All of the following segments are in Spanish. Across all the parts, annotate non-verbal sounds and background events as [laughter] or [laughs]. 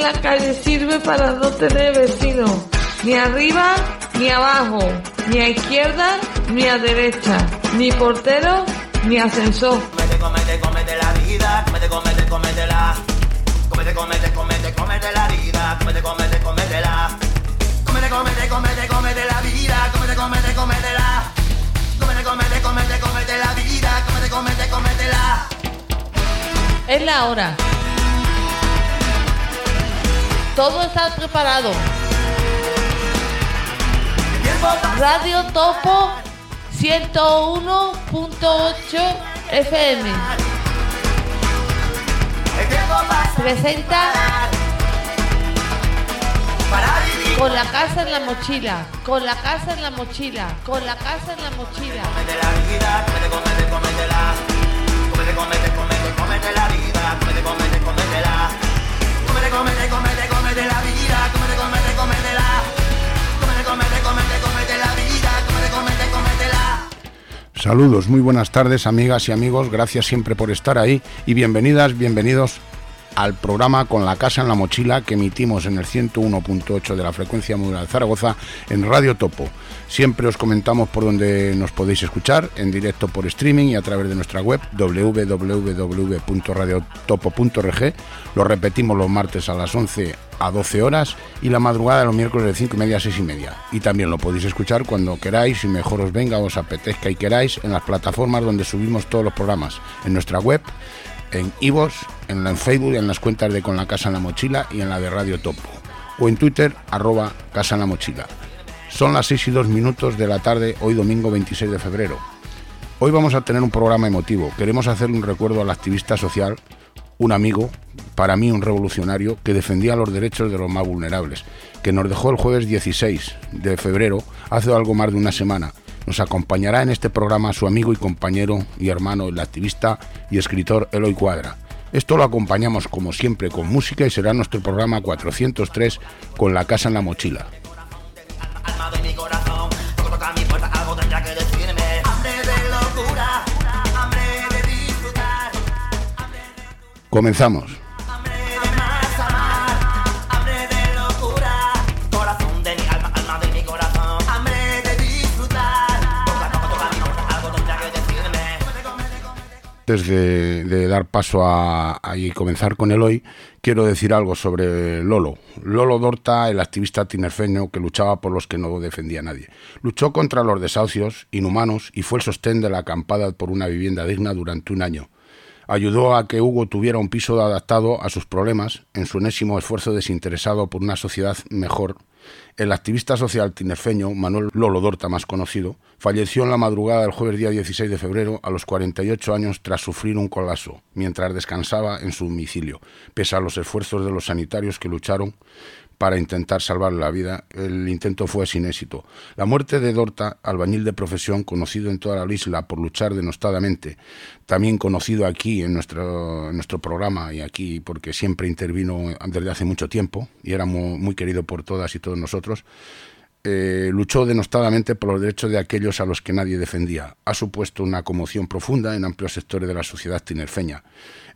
En la calle sirve para no tener vecinos, ni arriba ni abajo, ni a izquierda ni a derecha, ni portero ni ascensor. Comete, comete, comete la vida, comete, comete, comete la. Comete, comete, comete, comete la vida, comete, comete, comete la. Comete, comete, comete, comete la vida, comete, comete, comete la. Comete, comete, comete, comete la vida, comete, comete, comete la. Es la hora. Todo está preparado. Radio Topo 101.8 FM. Presenta con la casa en la mochila, con la casa en la mochila, con la casa en la mochila. La vida, Saludos, muy buenas tardes amigas y amigos, gracias siempre por estar ahí y bienvenidas, bienvenidos al programa Con la Casa en la Mochila que emitimos en el 101.8 de la frecuencia modulada de Zaragoza en Radio Topo. Siempre os comentamos por donde nos podéis escuchar, en directo por streaming y a través de nuestra web www.radiotopo.org. Lo repetimos los martes a las 11 a 12 horas y la madrugada de los miércoles de 5 y media a 6 y media. Y también lo podéis escuchar cuando queráis y mejor os venga, os apetezca y queráis en las plataformas donde subimos todos los programas, en nuestra web, en iVoox, en, la- en Facebook, en las cuentas de Con la Casa en la Mochila y en la de Radio Topo. O en Twitter, arroba Casa en la Mochila. Son las 6 y 2 minutos de la tarde, hoy domingo 26 de febrero. Hoy vamos a tener un programa emotivo. Queremos hacer un recuerdo al activista social, un amigo, para mí un revolucionario, que defendía los derechos de los más vulnerables, que nos dejó el jueves 16 de febrero, hace algo más de una semana. Nos acompañará en este programa su amigo y compañero y hermano, el activista y escritor Eloy Cuadra. Esto lo acompañamos como siempre con música y será nuestro programa 403 con la casa en la mochila. Alma de mi corazón, toco toca mi puerta, algo tendrá que decirme. Hambre de locura, hambre de disfrutar, Comenzamos. hambre de más amar, hambre de locura. Corazón de mi alma, alma de mi corazón, hambre de disfrutar. Toca, toca, toca mi puerta, algo tendrá que decirme. Antes de, de dar paso a, a- y comenzar con el hoy, quiero decir algo sobre Lolo. Lolo Dorta, el activista tinerfeño que luchaba por los que no defendía a nadie. Luchó contra los desahucios inhumanos y fue el sostén de la acampada por una vivienda digna durante un año. Ayudó a que Hugo tuviera un piso adaptado a sus problemas en su enésimo esfuerzo desinteresado por una sociedad mejor. El activista social tinerfeño, Manuel Lolo Dorta, más conocido, falleció en la madrugada del jueves día 16 de febrero a los 48 años tras sufrir un colapso, mientras descansaba en su domicilio, pese a los esfuerzos de los sanitarios que lucharon para intentar salvar la vida. El intento fue sin éxito. La muerte de Dorta, albañil de profesión, conocido en toda la isla por luchar denostadamente, también conocido aquí en nuestro, nuestro programa y aquí porque siempre intervino desde hace mucho tiempo y era muy, muy querido por todas y todos nosotros, eh, luchó denostadamente por los derechos de aquellos a los que nadie defendía. Ha supuesto una conmoción profunda en amplios sectores de la sociedad tinerfeña.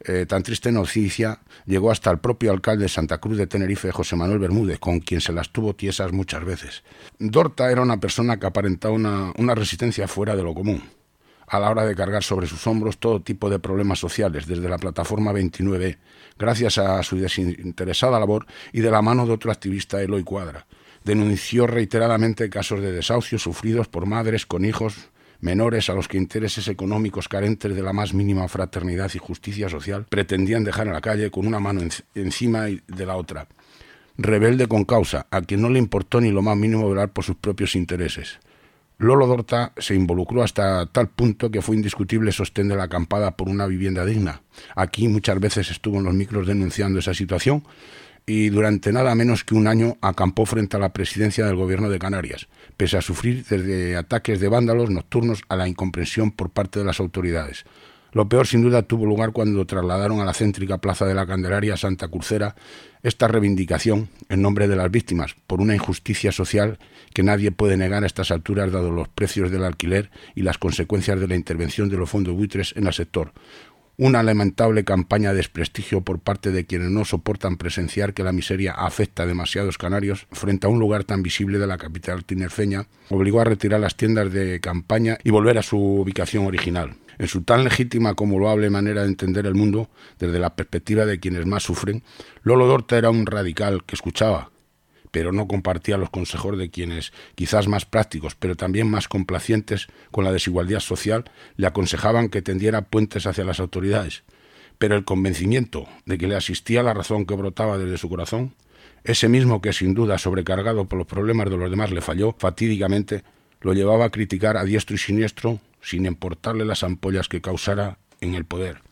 Eh, tan triste noticia llegó hasta el propio alcalde de Santa Cruz de Tenerife, José Manuel Bermúdez, con quien se las tuvo tiesas muchas veces. Dorta era una persona que aparentaba una, una resistencia fuera de lo común a la hora de cargar sobre sus hombros todo tipo de problemas sociales, desde la plataforma 29, gracias a su desinteresada labor y de la mano de otro activista, Eloy Cuadra. Denunció reiteradamente casos de desahucios sufridos por madres con hijos menores a los que intereses económicos carentes de la más mínima fraternidad y justicia social pretendían dejar en la calle con una mano enci- encima de la otra. Rebelde con causa, a quien no le importó ni lo más mínimo velar por sus propios intereses. Lolo Dorta se involucró hasta tal punto que fue indiscutible sostén de la acampada por una vivienda digna. Aquí muchas veces estuvo en los micros denunciando esa situación y durante nada menos que un año acampó frente a la presidencia del gobierno de Canarias, pese a sufrir desde ataques de vándalos nocturnos a la incomprensión por parte de las autoridades. Lo peor sin duda tuvo lugar cuando trasladaron a la céntrica Plaza de la Candelaria Santa Crucera esta reivindicación en nombre de las víctimas por una injusticia social que nadie puede negar a estas alturas dado los precios del alquiler y las consecuencias de la intervención de los fondos buitres en el sector. Una lamentable campaña de desprestigio por parte de quienes no soportan presenciar que la miseria afecta a demasiados canarios frente a un lugar tan visible de la capital tinerfeña, obligó a retirar las tiendas de campaña y volver a su ubicación original. En su tan legítima como loable manera de entender el mundo, desde la perspectiva de quienes más sufren, Lolo Dorta era un radical que escuchaba, pero no compartía los consejos de quienes, quizás más prácticos, pero también más complacientes con la desigualdad social, le aconsejaban que tendiera puentes hacia las autoridades. Pero el convencimiento de que le asistía la razón que brotaba desde su corazón, ese mismo que sin duda sobrecargado por los problemas de los demás le falló fatídicamente, lo llevaba a criticar a diestro y siniestro sin importarle las ampollas que causara en el poder.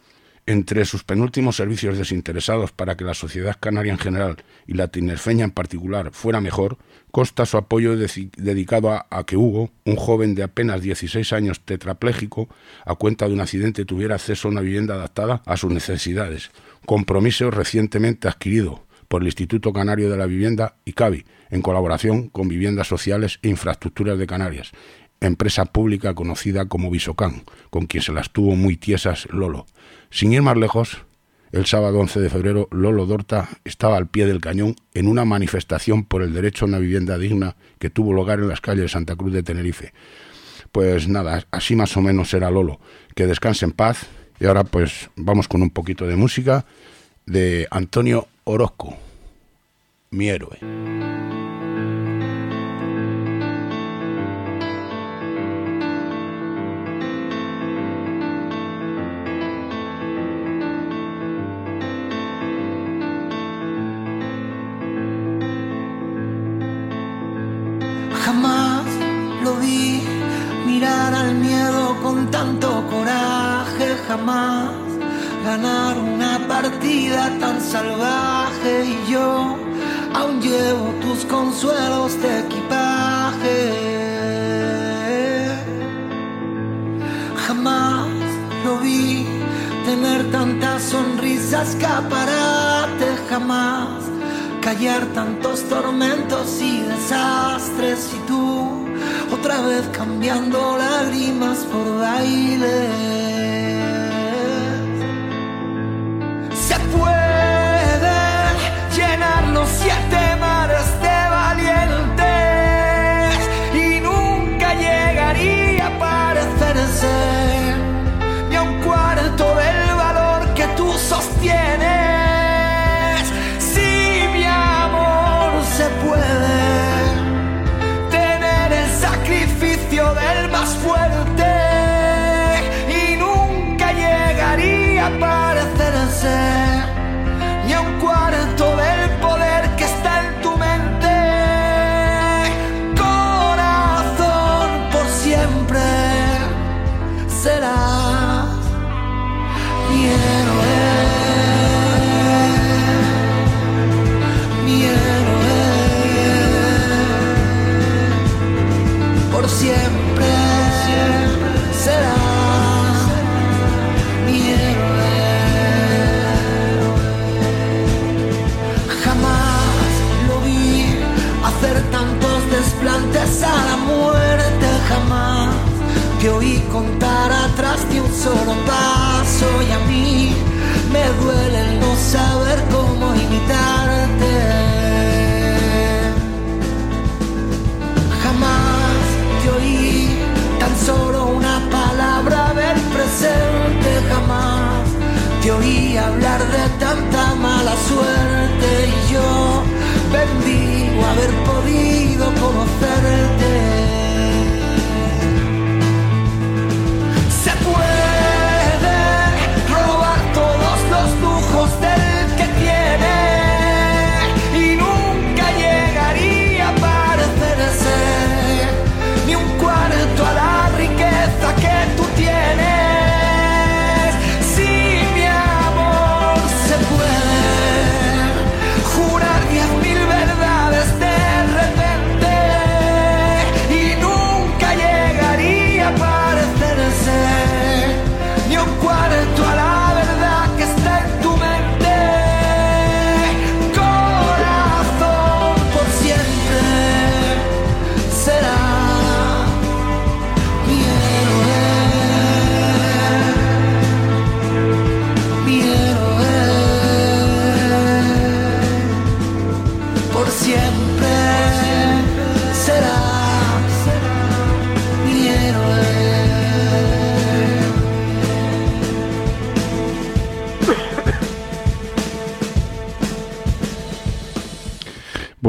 Entre sus penúltimos servicios desinteresados para que la sociedad canaria en general y la tinerfeña en particular fuera mejor, consta su apoyo dedicado a, que Hugo, un joven de apenas 16 años tetrapléjico, a cuenta de un accidente tuviera acceso a una vivienda adaptada a sus necesidades, compromiso recientemente adquirido por el Instituto Canario de la Vivienda y CAVI, en colaboración con Viviendas Sociales e Infraestructuras de Canarias, empresa pública conocida como Visocan, con quien se las tuvo muy tiesas Lolo. Sin ir más lejos, el sábado 11 de febrero, Lolo Dorta estaba al pie del cañón en una manifestación por el derecho a una vivienda digna que tuvo lugar en las calles de Santa Cruz de Tenerife. Pues nada, así más o menos era Lolo. Que descanse en paz. Y ahora pues vamos con un poquito de música de Antonio Orozco, mi héroe. Al miedo con tanto coraje, jamás ganar una partida tan salvaje. Y yo aún llevo tus consuelos de equipaje. Jamás lo vi tener tantas sonrisas caparate, jamás callar tantos tormentos y desastres. Y tú otra vez cambiando lágrimas por baile. Se puede llenar los siete mares contar atrás de un solo paso y a mí me duele no saber cómo imitarte. Jamás te oí tan solo una palabra del presente, jamás te oí hablar de tanta mala suerte y yo bendigo haber podido conocerte.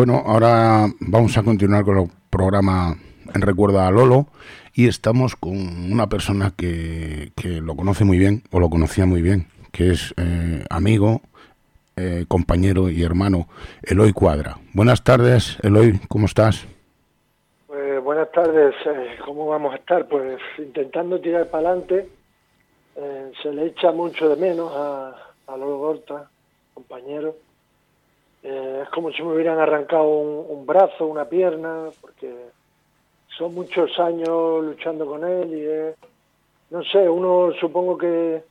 Bueno, ahora vamos a continuar con el programa en recuerdo a Lolo y estamos con una persona que, lo conoce muy bien o lo conocía muy bien, que es eh, amigo, eh, compañero y hermano Eloy Cuadra. Buenas tardes, Eloy, ¿cómo estás? Pues buenas tardes, eh, ¿cómo vamos a estar? Pues intentando tirar para adelante, se le echa mucho de menos a Lolo Gorta, compañero eh, es como si me hubieran arrancado un, brazo, una pierna, porque son muchos años luchando con él y no sé, uno supongo que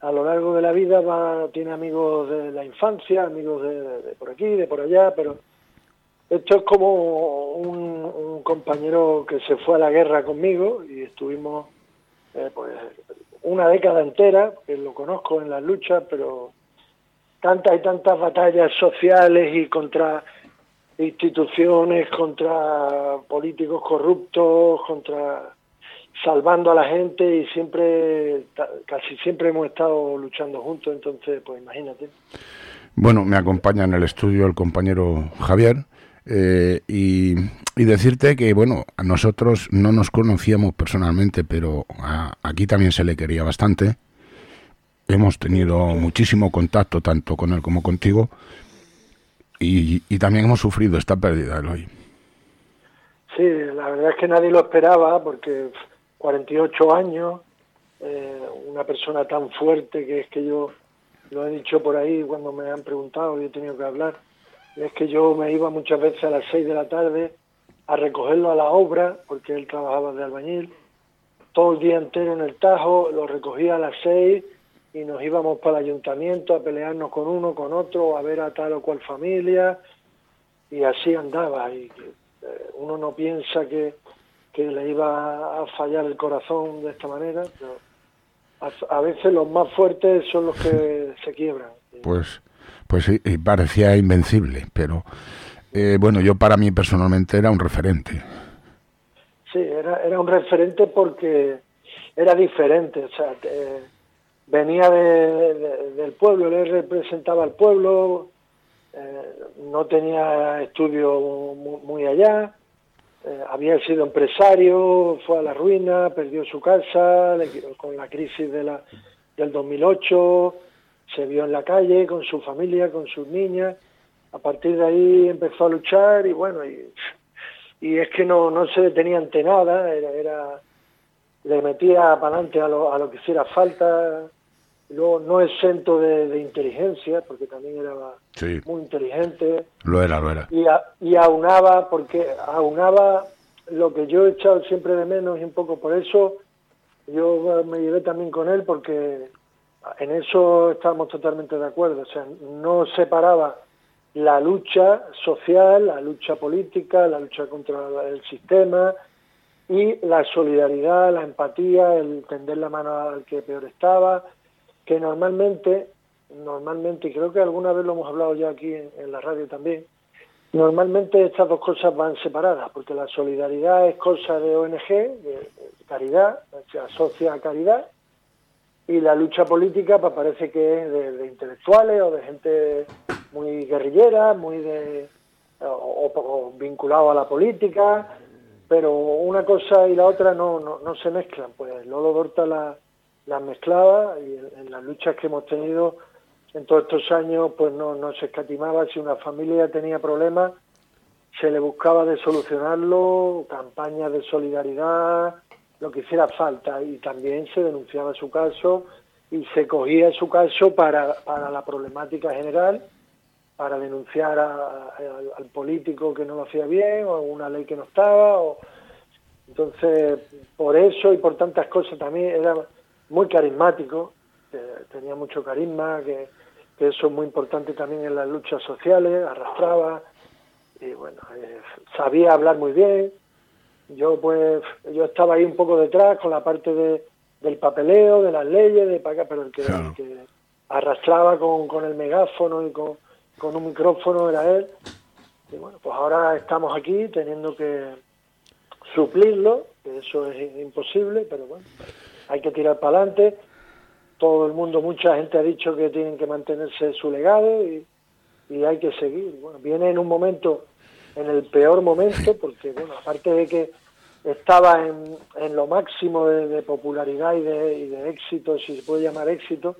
a lo largo de la vida tiene amigos de la infancia, amigos de, por aquí, de por allá, pero esto es como un, compañero que se fue a la guerra conmigo y estuvimos eh, pues una década entera, que lo conozco en las luchas, pero tantas y tantas batallas sociales y contra instituciones, contra políticos corruptos, contra salvando a la gente y siempre, casi siempre hemos estado luchando juntos, entonces, pues imagínate. Bueno, me acompaña en el estudio el compañero Javier eh, y, decirte que, bueno, a nosotros no nos conocíamos personalmente, pero aquí también se le quería bastante hemos tenido muchísimo contacto tanto con él como contigo y, también hemos sufrido esta pérdida hoy. Sí, la verdad es que nadie lo esperaba porque 48 años, eh, una persona tan fuerte que es que yo lo he dicho por ahí cuando me han preguntado y he tenido que hablar, es que yo me iba muchas veces a las 6 de la tarde a recogerlo a la obra porque él trabajaba de albañil, todo el día entero en el Tajo, lo recogía a las 6 y nos íbamos para el ayuntamiento a pelearnos con uno, con otro, a ver a tal o cual familia, y así andaba. Y eh, uno no piensa que, que le iba a fallar el corazón de esta manera, pero a, veces los más fuertes son los que se quiebran. Pues, pues sí, parecía invencible, pero eh, bueno, yo para mí personalmente era un referente. Sí, era, era un referente porque era diferente, o sea, venía del pueblo, él representaba al pueblo, eh, no tenía estudio muy, allá, eh, había sido empresario, fue a la ruina, perdió su casa con la crisis de la, del 2008, se vio en la calle con su familia, con sus niñas, a partir de ahí empezó a luchar y bueno, y, es que no, no se detenía ante nada, era le metía para adelante a lo, a lo que hiciera falta, no, no exento de, de, inteligencia, porque también era muy inteligente. Lo era, lo era. Y, y aunaba, porque aunaba lo que yo he echado siempre de menos y un poco por eso yo me llevé también con él porque en eso estábamos totalmente de acuerdo. O sea, no separaba la lucha social, la lucha política, la lucha contra el sistema y la solidaridad, la empatía, el tender la mano al que peor estaba, que normalmente, normalmente, y creo que alguna vez lo hemos hablado ya aquí en, la radio también, normalmente estas dos cosas van separadas, porque la solidaridad es cosa de ONG, de, caridad, se asocia a caridad, y la lucha política pues, parece que es de, intelectuales o de gente muy guerrillera, muy de o, vinculado a la política, pero una cosa y la otra no, no, no se mezclan. Pues Lolo Dorta la, las mezclaba y en, las luchas que hemos tenido en todos estos años pues no, no se escatimaba, si una familia tenía problemas se le buscaba de solucionarlo, campañas de solidaridad, lo que hiciera falta y también se denunciaba su caso y se cogía su caso para, para la problemática general, para denunciar al político que no lo hacía bien o una ley que no estaba. O... Entonces, por eso y por tantas cosas también era muy carismático, tenía mucho carisma, que, eso es muy importante también en las luchas sociales, arrastraba y bueno, eh, sabía hablar muy bien. Yo pues yo estaba ahí un poco detrás con la parte de, del papeleo, de las leyes, de para pero el que, arrastraba con, con, el megáfono y con, con un micrófono era él. Y bueno, pues ahora estamos aquí teniendo que suplirlo, que eso es imposible, pero bueno, hay que tirar para adelante. Todo el mundo, mucha gente ha dicho que tienen que mantenerse su legado y, hay que seguir. Bueno, viene en un momento en el peor momento, porque, bueno, aparte de que estaba en, lo máximo de, popularidad y de éxito, si se puede llamar éxito,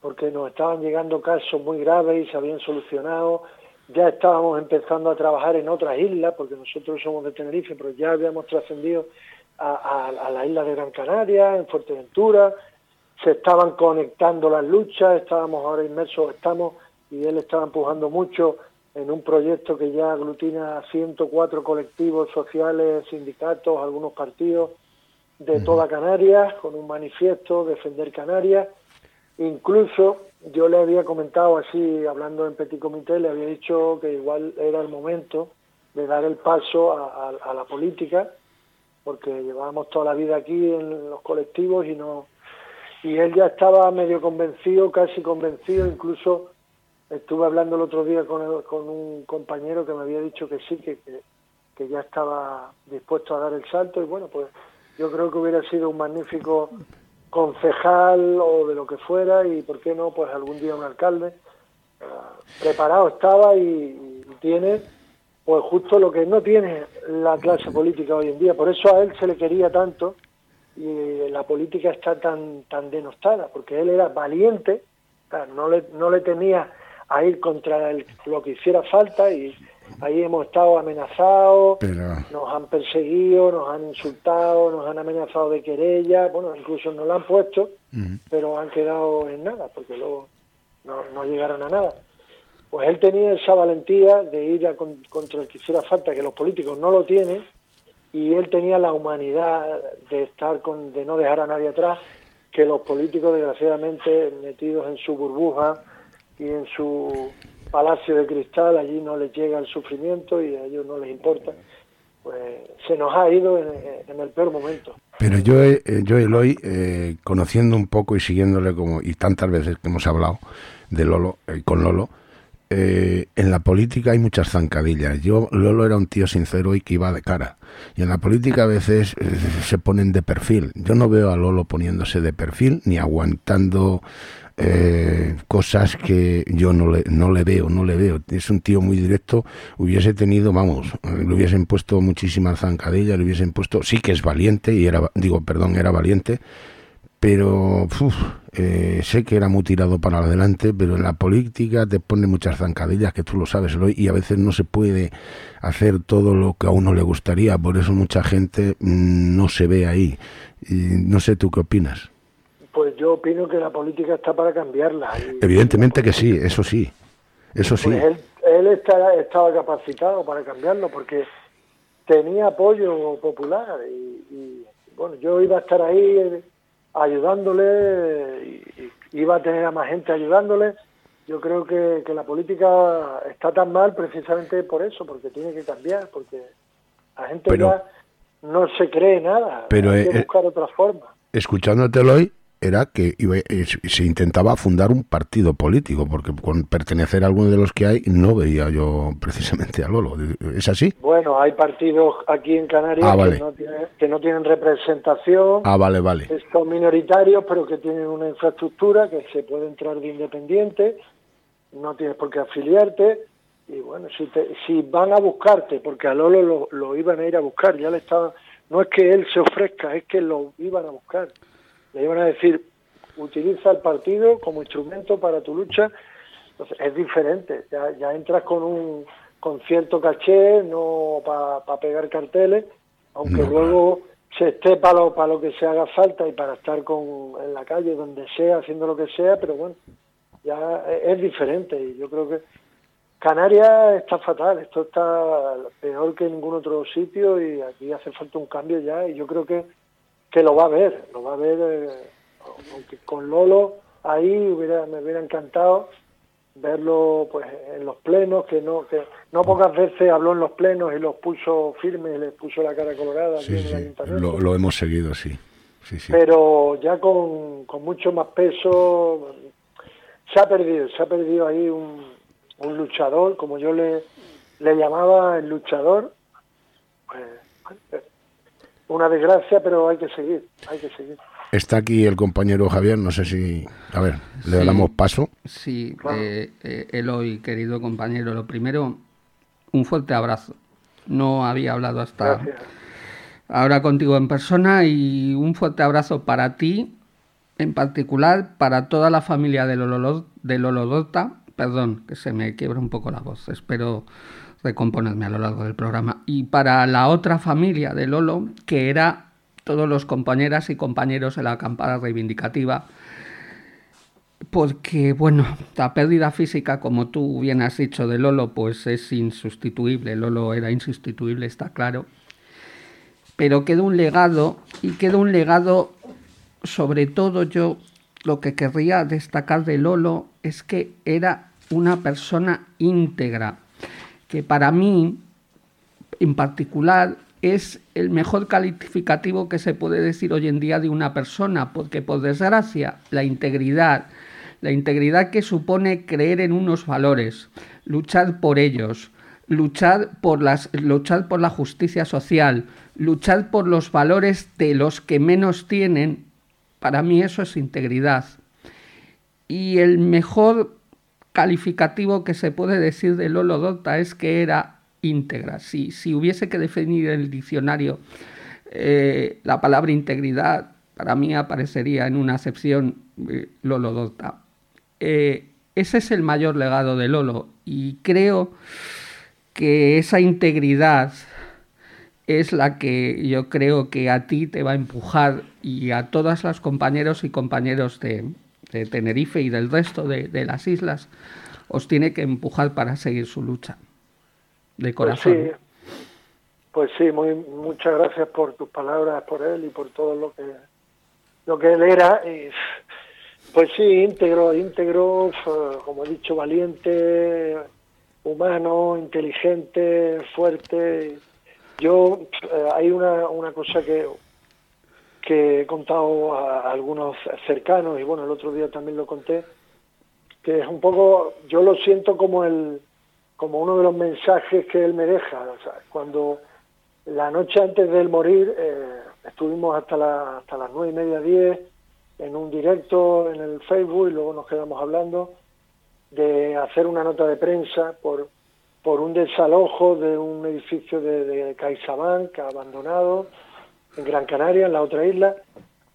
porque nos estaban llegando casos muy graves y se habían solucionado. Ya estábamos empezando a trabajar en otras islas, porque nosotros somos de Tenerife, pero ya habíamos trascendido a, a, la isla de Gran Canaria, en Fuerteventura. Se estaban conectando las luchas, estábamos ahora inmersos, estamos, y él estaba empujando mucho en un proyecto que ya aglutina 104 colectivos sociales, sindicatos, algunos partidos de toda Canarias, con un manifiesto, Defender Canarias. Incluso yo le había comentado así, hablando en Petit Comité, le había dicho que igual era el momento de dar el paso a, a la política, porque llevábamos toda la vida aquí en los colectivos y no y él ya estaba medio convencido, casi convencido, incluso Estuve hablando el otro día con, con un compañero que me había dicho que sí, que, que, ya estaba dispuesto a dar el salto y bueno, pues yo creo que hubiera sido un magnífico concejal o de lo que fuera y por qué no, pues algún día un alcalde. Ah, preparado estaba y, tiene pues justo lo que no tiene la clase política hoy en día. Por eso a él se le quería tanto y la política está tan tan denostada, porque él era valiente, no le, no le tenía a ir contra lo que hiciera falta y ahí hemos estado amenazados, nos han perseguido, nos han insultado, nos han amenazado de querella, bueno, incluso nos la han puesto, pero han quedado en nada, porque luego no, llegaron a nada. Pues él tenía esa valentía de ir a contra el que hiciera falta, que los políticos no lo tienen, y él tenía la humanidad de estar con, de no dejar a nadie atrás, que los políticos desgraciadamente metidos en su burbuja, y en su palacio de cristal allí no les llega el sufrimiento y a ellos no les importa, pues se nos ha ido en, el peor momento. Pero yo, eh, yo Eloy, eh, conociendo un poco y siguiéndole como, y tantas veces que hemos hablado de Lolo, eh, con Lolo, en la política hay muchas zancadillas. Yo, Lolo era un tío sincero y que iba de cara. Y en la política a veces se ponen de perfil. Yo no veo a Lolo poniéndose de perfil ni aguantando eh, cosas que yo no le, no le veo, no le veo. Es un tío muy directo, hubiese tenido, vamos, le hubiesen puesto muchísimas zancadillas, le hubiesen puesto, sí que es valiente, y era, digo, perdón, era valiente, pero eh, sé que era muy tirado para adelante, pero en la política te pone muchas zancadillas, que tú lo sabes, y a veces no se puede hacer todo lo que a uno le gustaría, por eso mucha gente mm, no se ve ahí. Y no sé tú qué opinas. Pues yo opino que la política está para cambiarla. Evidentemente que sí, eso sí, eso sí. Pues él, él estaba capacitado para cambiarlo porque tenía apoyo popular y, bueno, yo iba a estar ahí ayudándole, y, iba a tener a más gente ayudándole. Yo creo que, la política está tan mal precisamente por eso, porque tiene que cambiar, porque la gente ya no se cree nada, pero, hay que eh, buscar otra forma. Escuchándotelo hoy, era que eh, se intentaba fundar un partido político, porque con pertenecer a alguno de los que hay no veía yo precisamente a Lolo. ¿Es así? Bueno, hay partidos aquí en Canarias ah, que, no tienen, representación. Ah, vale, vale. Son minoritarios, pero que tienen una infraestructura, que se puede entrar de independiente, no tienes por qué afiliarte. Y bueno, si, si van a buscarte, porque a Lolo lo, lo iban a ir a buscar, ya le estaban... No es que él se ofrezca, es que lo iban a buscar le iban a decir, utiliza el partido como instrumento para tu lucha. Entonces, es diferente, ya, ya entras con un con cierto caché, no para pegar carteles, aunque luego se esté para lo, para lo que se haga falta y para estar con, en la calle, donde sea, haciendo lo que sea, pero bueno, ya es diferente. Y yo creo que Canarias está fatal, esto está peor que en ningún otro sitio y aquí hace falta un cambio ya. Y yo creo que que lo va a ver, lo va a ver, eh, aunque con Lolo ahí hubiera, me hubiera encantado verlo pues en los plenos, que no que no pocas veces habló en los plenos y los puso firmes, les puso la cara colorada. Sí, Lo, hemos seguido, sí. sí, Pero ya con, con, mucho más peso se ha perdido, se ha perdido ahí un, un luchador, como yo le, le llamaba el luchador. Pues, una desgracia, pero hay que seguir, hay que seguir. Está aquí el compañero Javier, no sé si... A ver, le damos paso. Sí, eh, eh, Eloy, querido compañero, lo primero, un fuerte abrazo. No había hablado hasta ahora contigo en persona y un fuerte abrazo para ti, en particular para toda la familia de Lolo, de Lolodota. Perdón, que se me quiebra un poco la voz. Espero recomponerme a lo largo del programa. Y para la otra familia de Lolo, que era todos los compañeras y compañeros de la acampada reivindicativa porque, bueno, la pérdida física, como tú bien has dicho, de Lolo, pues es insustituible. Lolo era insustituible, está claro. Pero queda un legado, y queda un legado, sobre todo yo lo que querría destacar de Lolo es que era una persona íntegra, que para mí, en particular, es el mejor calificativo que se puede decir hoy en día de una persona, porque por desgracia la integridad, la integridad que supone creer en unos valores, luchar por ellos, luchar por, las, luchar por la justicia social, luchar por los valores de los que menos tienen, para mí eso es integridad. Y el mejor calificativo que se puede decir de Lolo Dota es que era íntegra. Si, si hubiese que definir en el diccionario eh, la palabra integridad, para mí aparecería en una acepción Lolo Dota. Eh, ese es el mayor legado de Lolo y creo que esa integridad es la que yo creo que a ti te va a empujar y a todas las compañeros y compañeros de, Tenerife y del resto de, las islas os tiene que empujar para seguir su lucha de corazón. Pues sí, pues sí muy, muchas gracias por tus palabras, por él y por todo lo que lo que él era. Y pues sí, íntegro, íntegro, como he dicho, valiente, humano, inteligente, fuerte. Yo, eh, hay una, una cosa que, que he contado a algunos cercanos, y bueno, el otro día también lo conté, que es un poco, yo lo siento como el como uno de los mensajes que él me deja. cuando la noche antes de él morir, eh, estuvimos hasta, la, hasta las nueve y media, diez, en un directo en el Facebook y luego nos quedamos hablando de hacer una nota de prensa por, por un desalojo de un edificio de, de CaixaBank abandonado en Gran Canaria, en la otra isla,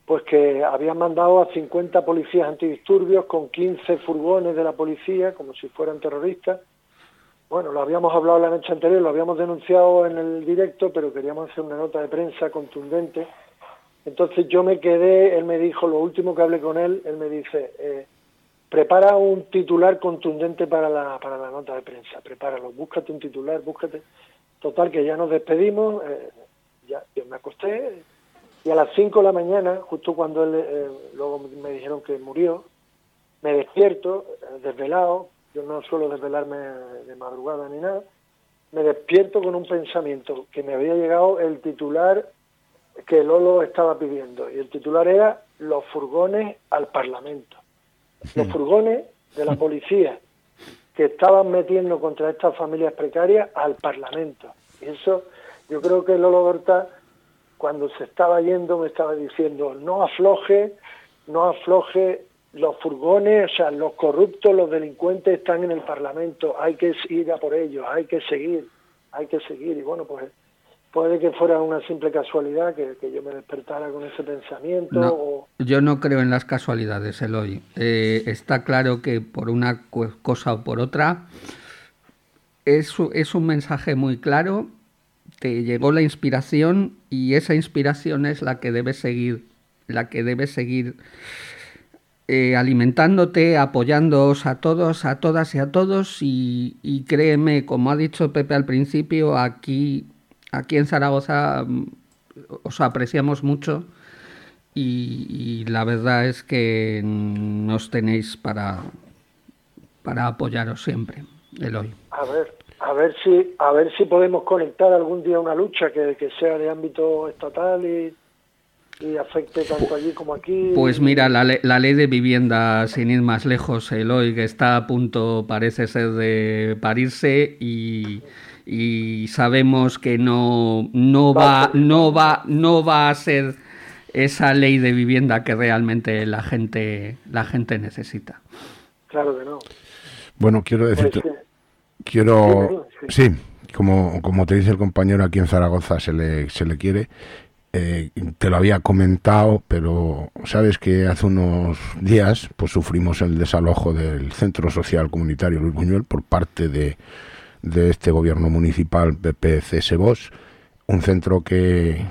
pues que habían mandado a 50 policías antidisturbios con 15 furgones de la policía, como si fueran terroristas. Bueno, lo habíamos hablado la noche anterior, lo habíamos denunciado en el directo, pero queríamos hacer una nota de prensa contundente entonces yo me quedé, él me dijo, lo último que hablé con él, él me dice, eh, prepara un titular contundente para la, para la nota de prensa, prepáralo, búscate un titular, búscate. Total, que ya nos despedimos, eh, ya yo me acosté y a las 5 de la mañana, justo cuando él, eh, luego me dijeron que murió, me despierto, desvelado, yo no suelo desvelarme de madrugada ni nada, me despierto con un pensamiento que me había llegado el titular que Lolo estaba pidiendo y el titular era los furgones al Parlamento. Los furgones de la policía que estaban metiendo contra estas familias precarias al Parlamento. Y eso, yo creo que Lolo Gorta, cuando se estaba yendo, me estaba diciendo, no afloje, no afloje los furgones, o sea, los corruptos, los delincuentes están en el Parlamento, hay que ir a por ellos, hay que seguir, hay que seguir. Y bueno, pues puede que fuera una simple casualidad que, yo me despertara con ese pensamiento. Yo no creo en las casualidades, Eloy. Eh, está claro que por una cosa o por otra es, es un mensaje muy claro, te llegó la inspiración y esa inspiración es la que debes seguir, la que debes seguir eh, alimentándote, apoyándoos a todos, a todas y a todos y, créeme, como ha dicho Pepe al principio, aquí aquí en Zaragoza mm, os apreciamos mucho y, la verdad es que nos tenéis para, para apoyaros siempre, Eloy. A ver, a ver si, a ver si podemos conectar algún día una lucha que, que sea de ámbito estatal y, y afecte tanto allí como aquí. Pues mira, la, la, ley de vivienda, sin ir más lejos, Eloy, que está a punto, parece ser, de parirse y y sabemos que no, no, va, no, va, no va a ser esa ley de vivienda que realmente la gente, la gente necesita. Claro que no. Bueno, quiero decirte, pues quiero, sí. como, como te dice el compañero, aquí en Zaragoza se le, se le quiere. Eh, te lo había comentado, pero sabes que hace unos días pues sufrimos el desalojo del Centro Social Comunitario Luis Buñuel por parte de, de este gobierno municipal PPC-SEBOS, un centro que,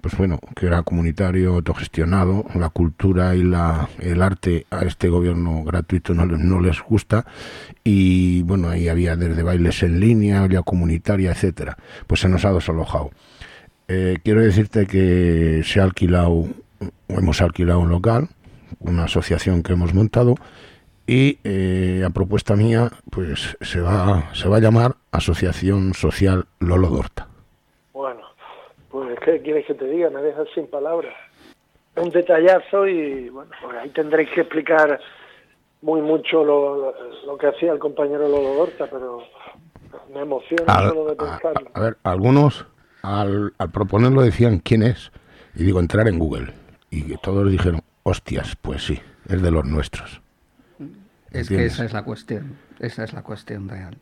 pues bueno, que era comunitario, autogestionado, la cultura y la, el arte a este gobierno gratuito no, no les gusta y bueno, ahí había desde bailes en línea, área comunitaria, etcétera. Pues se nos ha desalojado. Eh, quiero decirte que se ha alquilado, hemos alquilado un local, una asociación que hemos montado y eh, a propuesta mía, pues se va, se va a llamar Asociación Social Lolo Dorta. Pues ¿qué quieres que te diga? Me dejas sin palabras. Un detallazo y bueno, pues ahí tendréis que explicar muy mucho lo, lo que hacía el compañero Lolo Dorta, pero me emociona Al- solo de a, pensarlo. a ver, algunos al, al proponerlo decían quién es. Y digo, entrar en Google. Y que todos dijeron, hostias, pues sí, es de los nuestros. Es que esa es la cuestión, esa es la cuestión real.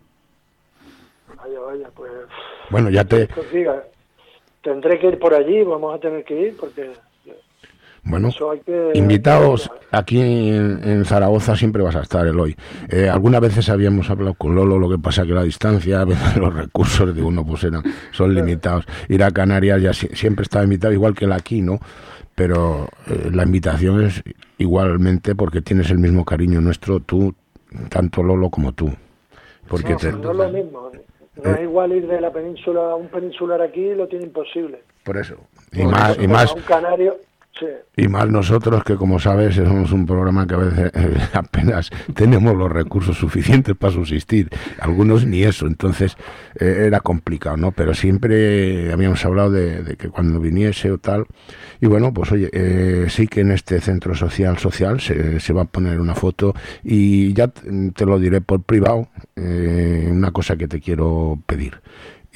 Vaya, vaya, pues Bueno, ya te... pues diga, tendré que ir por allí, vamos a tener que ir porque Bueno, que... invitados aquí en, en Zaragoza siempre vas a estar, Eloy. Eh, algunas veces habíamos hablado con Lolo, lo que pasa que la distancia, a veces [laughs] los recursos de uno pues eran, son limitados. Ir a Canarias ya si- siempre estaba invitado, igual que el aquí, ¿no? Pero eh, la invitación es igualmente porque tienes el mismo cariño nuestro, tú, tanto Lolo como tú. Porque No, te- no lo mismo. No es igual ir de la península a un peninsular aquí, lo tiene imposible. por eso. Y más, y un canario, Y más nosotros que, como sabes, somos un programa que a veces [laughs] apenas tenemos los recursos suficientes para subsistir. Algunos ni eso, entonces eh, era complicado, ¿no? Pero siempre habíamos hablado de, de que cuando viniese o tal. Y bueno, pues oye, eh, sí que en este centro social social se, se va a poner una foto y ya te lo diré por privado, eh, una cosa que te quiero pedir.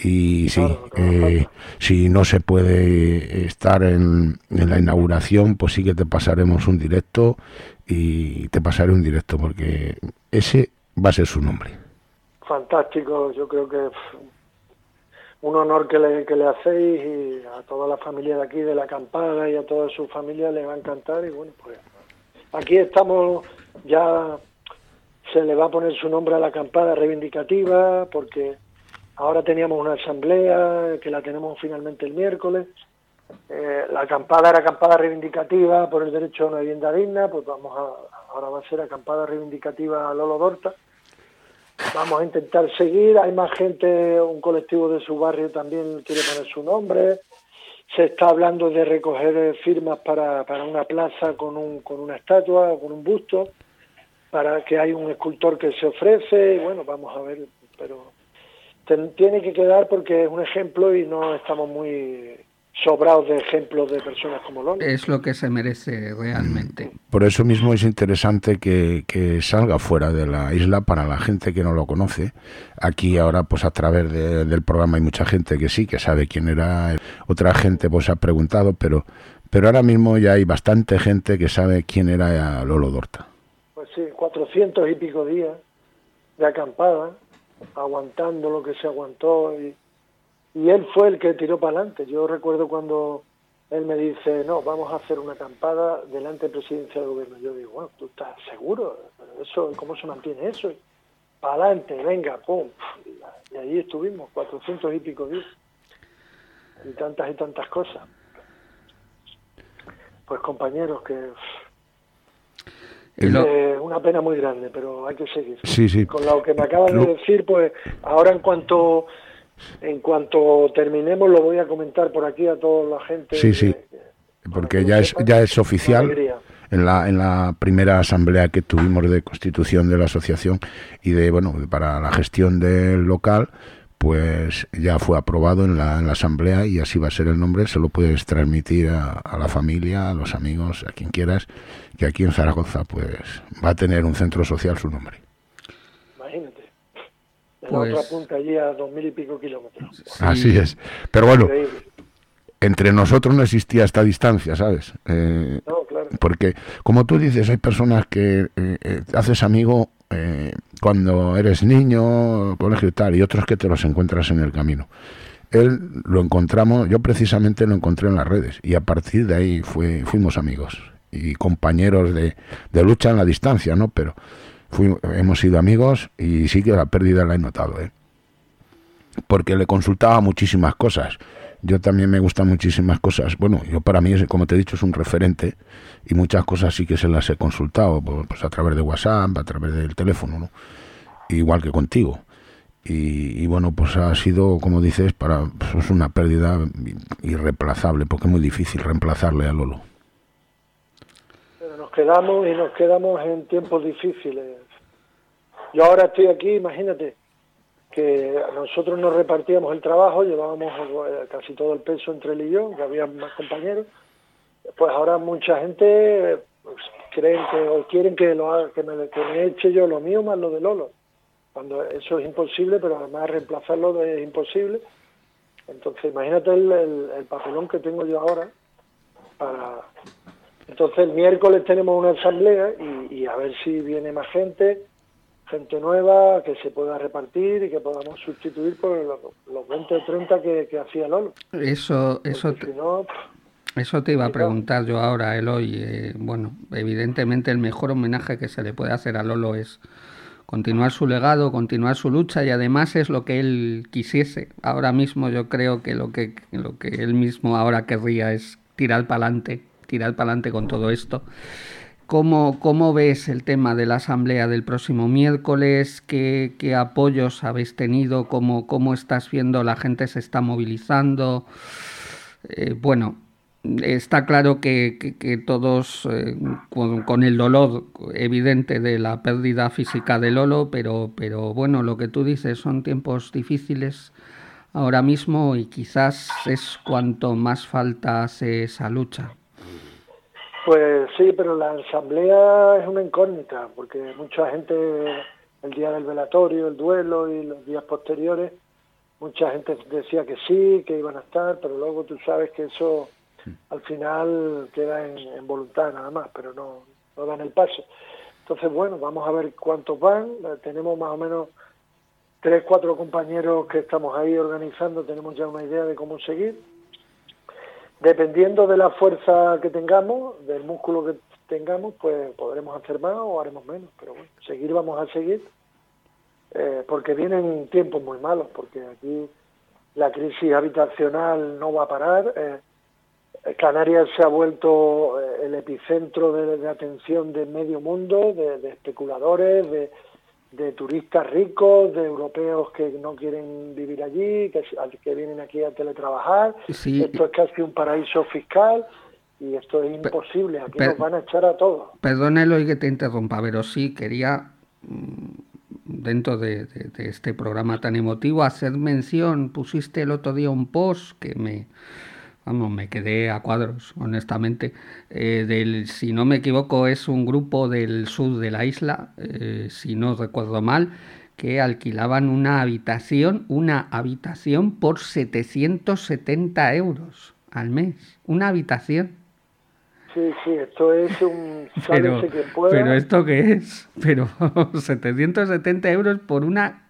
Y sí, eh, si no se puede estar en, en la inauguración, pues sí que te pasaremos un directo y te pasaré un directo porque ese va a ser su nombre. Fantástico, yo creo que un honor que le, que le hacéis y a toda la familia de aquí, de la acampada y a toda su familia le va a encantar y bueno, pues aquí estamos ya se le va a poner su nombre a la acampada reivindicativa porque ahora teníamos una asamblea que la tenemos finalmente el miércoles Eh, la acampada era acampada reivindicativa por el derecho a una vivienda digna pues vamos a ahora va a ser acampada reivindicativa a Lolo Dorta Vamos a intentar seguir. Hay más gente, un colectivo de su barrio también quiere poner su nombre. Se está hablando de recoger eh, firmas para, para una plaza con, un, con una estatua, con un busto, para que hay un escultor que se ofrece. Y bueno, vamos a ver, pero ten- tiene que quedar porque es un ejemplo y no estamos muy sobrados de ejemplos de personas como Lola. Es lo que se merece realmente. Por eso mismo es interesante que, que salga fuera de la isla para la gente que no lo conoce. Aquí ahora, pues a través de- del programa hay mucha gente que sí, que sabe quién era. Otra gente pues ha preguntado, pero, pero ahora mismo ya hay bastante gente que sabe quién era Lolo Dorta. Pues sí, 400 y pico días de acampada, aguantando lo que se aguantó. Y, y él fue el que tiró para adelante. Yo recuerdo cuando él me dice, no, vamos a hacer una acampada delante de presidencia del gobierno. Yo digo, bueno, ¿tú estás seguro? eso ¿Cómo se mantiene eso? Para adelante, venga, pum. Y allí estuvimos, 400 y pico días. Y tantas y tantas cosas. Pues compañeros, que Lo- eh, una pena muy grande, pero hay que seguir. Sí, sí. Con lo que me acabas Lo- de decir, pues ahora en cuanto en cuanto terminemos lo voy a comentar por aquí a toda la gente. Sí, sí. que- que- Porque ya es, ya es oficial. en la, en la primera asamblea que tuvimos de constitución de la asociación y de bueno para la gestión del local pues ya fue aprobado en la, en la asamblea y así va a ser el nombre se lo puedes transmitir a, a la familia a los amigos a quien quieras que aquí en Zaragoza pues va a tener un centro social su nombre Imagínate. En Pues- la otra punta allí a dos mil y pico kilómetros. así es pero bueno Increíble. entre nosotros no existía esta distancia sabes Eh, No, claro. Porque, como tú dices, hay personas que eh, eh, haces amigo eh, cuando eres niño, colegio y tal, y otros que te los encuentras en el camino. Él lo encontramos, yo precisamente lo encontré en las redes y a partir de ahí fue, fuimos amigos y compañeros de, de lucha en la distancia, ¿no? Pero hemos sido amigos y sí que la pérdida la he notado, ¿eh? Porque le consultaba muchísimas cosas. Yo también me gustan muchísimas cosas. Bueno, yo para mí, como te he dicho, es un referente y muchas cosas sí que se las he consultado, pues a través de WhatsApp, a través del teléfono, ¿no? Igual que contigo. Y, bueno, pues ha sido, como dices, para pues una pérdida irreemplazable, porque es muy difícil reemplazarle a Lolo. Pero nos quedamos y nos quedamos en tiempos difíciles. Yo ahora estoy aquí, imagínate, que nosotros nos repartíamos el trabajo, llevábamos eh, casi todo el peso entre él y yo, que había más compañeros, pues ahora mucha gente pues, creen que o quieren que lo haga, que me, que me eche yo lo mío más lo de Lolo. Cuando eso es imposible, pero además reemplazarlo es imposible. Entonces, imagínate el, papelón que tengo yo ahora para... Entonces, el miércoles tenemos una asamblea y, a ver si viene más gente, gente nueva, que se pueda repartir y que podamos sustituir por los, 20 o 30 que, hacía Lolo. Eso, eso... Eso te iba a preguntar yo ahora, Eloy. Eh, bueno, evidentemente el mejor homenaje que se le puede hacer a Lolo es continuar su legado, continuar su lucha y además es lo que él quisiese. Ahora mismo yo creo que lo que, lo que él mismo ahora querría es tirar para adelante, tirar para adelante con todo esto. ¿Cómo, ¿Cómo, ves el tema de la asamblea del próximo miércoles? ¿Qué, apoyos habéis tenido? ¿Cómo, ¿Cómo, estás viendo la gente se está movilizando? Eh, bueno, está claro que, todos, eh, con, el dolor evidente de la pérdida física de Lolo, pero, pero bueno, lo que tú dices son tiempos difíciles ahora mismo y quizás es cuanto más falta hace esa lucha. Pues sí, pero la asamblea es una incógnita, porque mucha gente, el día del velatorio, el duelo y los días posteriores, mucha gente decía que sí, que iban a estar, pero luego tú sabes que eso al final queda en, voluntad nada más, pero no, no dan el paso. Entonces, bueno, vamos a ver cuántos van. Eh, tenemos más o menos tres, cuatro compañeros que estamos ahí organizando, tenemos ya una idea de cómo seguir. Dependiendo de la fuerza que tengamos, del músculo que tengamos, pues podremos hacer más o haremos menos. Pero bueno, seguir vamos a seguir, eh, porque vienen tiempos muy malos, porque aquí la crisis habitacional no va a parar. Eh, Canarias se ha vuelto eh, el epicentro de, atención de medio mundo, de, especuladores, de, turistas ricos, de europeos que no quieren vivir allí, que, que vienen aquí a teletrabajar. Esto es casi un paraíso fiscal y esto es imposible. Aquí nos van a echar a todos. Perdónelo y que te interrumpa, pero sí quería mm, dentro de, de, este programa tan emotivo, hacer mención, pusiste el otro día un post que me, vamos, me quedé a cuadros, honestamente. Eh, del, si no me equivoco, es un grupo del sur de la isla, eh, si no recuerdo mal, que alquilaban una habitación, una habitación por 770 euros al mes. Una habitación. Sí, sí, esto es un... [laughs] Pero, pero ¿esto qué es? Pero [laughs] 770 euros por una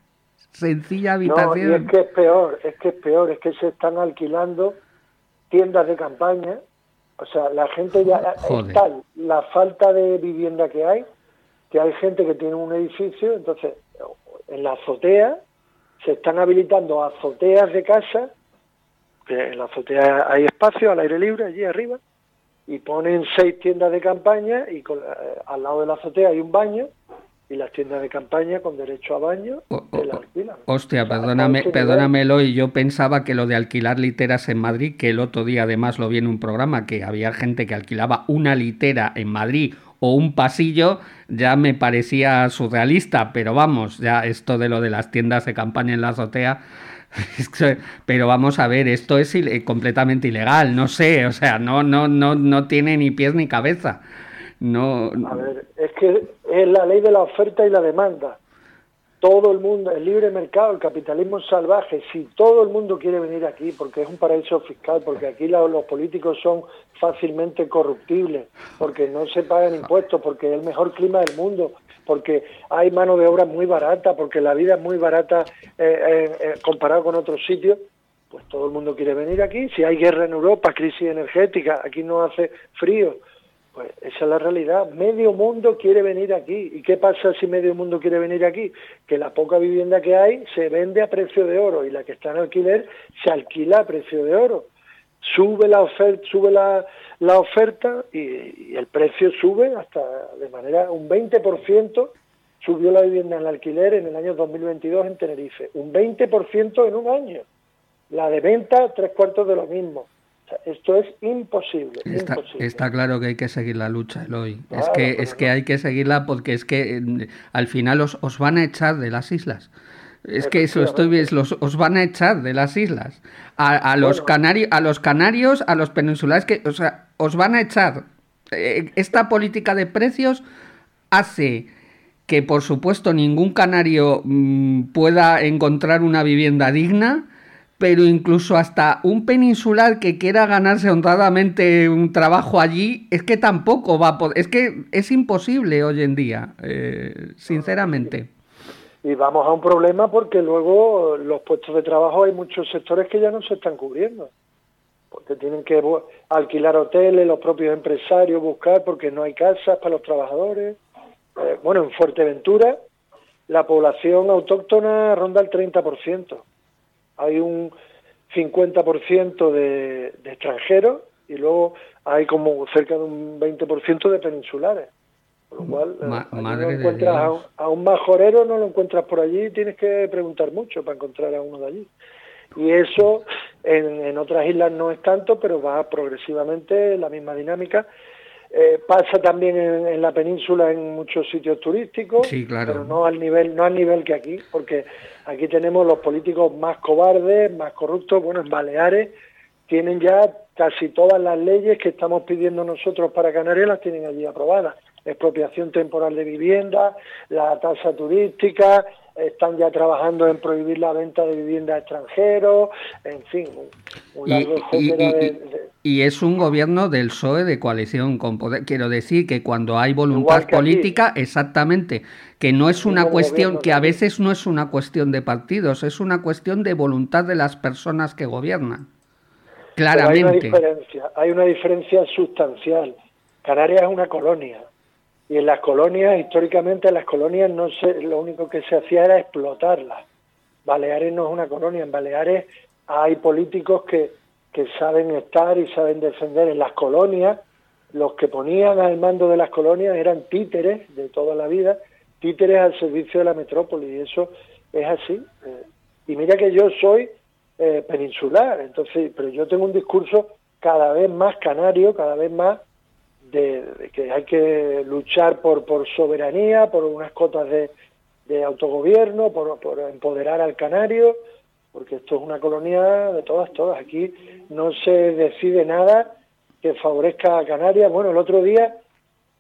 sencilla habitación. No, y es que es peor, es que es peor, es que se están alquilando tiendas de campaña, o sea, la gente ya es tal la falta de vivienda que hay, que hay gente que tiene un edificio, entonces en la azotea se están habilitando azoteas de casa, que en la azotea hay espacio al aire libre allí arriba, y ponen seis tiendas de campaña y con, eh, al lado de la azotea hay un baño y las tiendas de campaña con derecho a baño la alquilan. Hostia, perdóname, perdónamelo, y yo pensaba que lo de alquilar literas en Madrid, que el otro día además lo vi en un programa, que había gente que alquilaba una litera en Madrid o un pasillo, ya me parecía surrealista, pero vamos, ya esto de lo de las tiendas de campaña en la azotea, [laughs] pero vamos a ver, esto es completamente ilegal, no sé, o sea, no, no, no, no tiene ni pies ni cabeza. No, A ver, es que es la ley de la oferta y la demanda. todo el mundo, el libre mercado, el capitalismo salvaje, si todo el mundo quiere venir aquí, porque es un paraíso fiscal, porque aquí los políticos son fácilmente corruptibles, porque no se pagan impuestos, porque es el mejor clima del mundo, porque hay mano de obra muy barata, porque la vida es muy barata eh, eh, eh, comparado con otros sitios, pues todo el mundo quiere venir aquí. Si hay guerra en Europa, crisis energética, aquí no hace frío, pues esa es la realidad. Medio mundo quiere venir aquí. ¿Y qué pasa si medio mundo quiere venir aquí? Que la poca vivienda que hay se vende a precio de oro y la que está en alquiler se alquila a precio de oro. Sube la oferta, sube la, la oferta y, el precio sube hasta de manera un 20% subió la vivienda en alquiler en el año 2022 en Tenerife. Un 20% en un año. La de venta, tres cuartos de lo mismo esto es imposible está, claro que hay que seguir la lucha, Eloy. es que, es que hay que seguirla porque es que al final os, os, van a echar de las islas. Es que eso estoy viendo, os van a echar de las islas. A, los canarios, a los canarios, a los peninsulares, que, o sea, os van a echar. Eh, esta política de precios hace que, por supuesto, ningún canario mm, pueda encontrar una vivienda digna pero incluso hasta un peninsular que quiera ganarse honradamente un trabajo allí, es que tampoco va a poder, es que es imposible hoy en día, eh, sinceramente. Y vamos a un problema porque luego los puestos de trabajo hay muchos sectores que ya no se están cubriendo, porque tienen que alquilar hoteles, los propios empresarios buscar porque no hay casas para los trabajadores. Eh, bueno, en Fuerteventura la población autóctona ronda el 30% hay un 50% de, de extranjeros y luego hay como cerca de un 20% de peninsulares. Por lo cual, eh, encuentras a, un majorero, no lo encuentras por allí, tienes que preguntar mucho para encontrar a uno de allí. Y eso en, en otras islas no es tanto, pero va progresivamente la misma dinámica. Eh, pasa también en, la península en muchos sitios turísticos, pero no al nivel no al nivel que aquí, porque aquí tenemos los políticos más cobardes, más corruptos. Bueno, en Baleares tienen ya casi todas las leyes que estamos pidiendo nosotros para Canarias las tienen allí aprobadas. Expropiación temporal de vivienda, la tasa turística, están ya trabajando en prohibir la venta de vivienda a extranjeros, en fin, un largo y, y, es un gobierno del PSOE de coalición con poder. Quiero decir que cuando hay voluntad política, exactamente, que no es una cuestión, que a veces no es una cuestión de partidos, es una cuestión de voluntad de las personas que gobiernan. Claramente. hay una diferencia, hay una diferencia sustancial. Canarias es una colonia y en las colonias, históricamente en las colonias no se, lo único que se hacía era explotarlas. Baleares no es una colonia, en Baleares hay políticos que, que saben estar y saben defender en las colonias. Los que ponían al mando de las colonias eran títeres de toda la vida, títeres al servicio de la metrópoli, y eso es así. Eh, y mira que yo soy eh, peninsular, entonces, pero yo tengo un discurso cada vez más canario, cada vez más de, que hay que luchar por, por soberanía, por unas cotas de, de autogobierno, por, empoderar al canario, porque esto es una colonia de todas, todas. Aquí no se decide nada que favorezca a Canarias. Bueno, el otro día,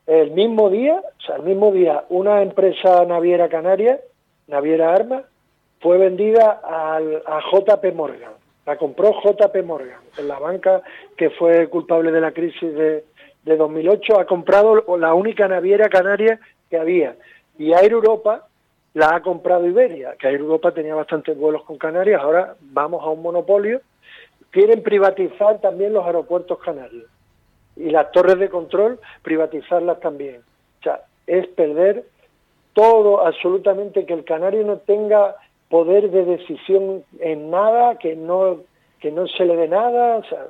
el mismo día, o sea, el mismo día, una empresa naviera canaria, Naviera Armas, fue vendida al, a JP Morgan. La compró JP Morgan, en la banca que fue culpable de la crisis de, de 2008 ha comprado la única naviera canaria que había. Y Air Europa la ha comprado Iberia, que Air Europa tenía bastantes vuelos con Canarias, ahora vamos a un monopolio. Quieren privatizar también los aeropuertos canarios y las torres de control, privatizarlas también. O sea, es perder todo, absolutamente, que el canario no tenga poder de decisión en nada, que no, que no se le dé nada. O sea,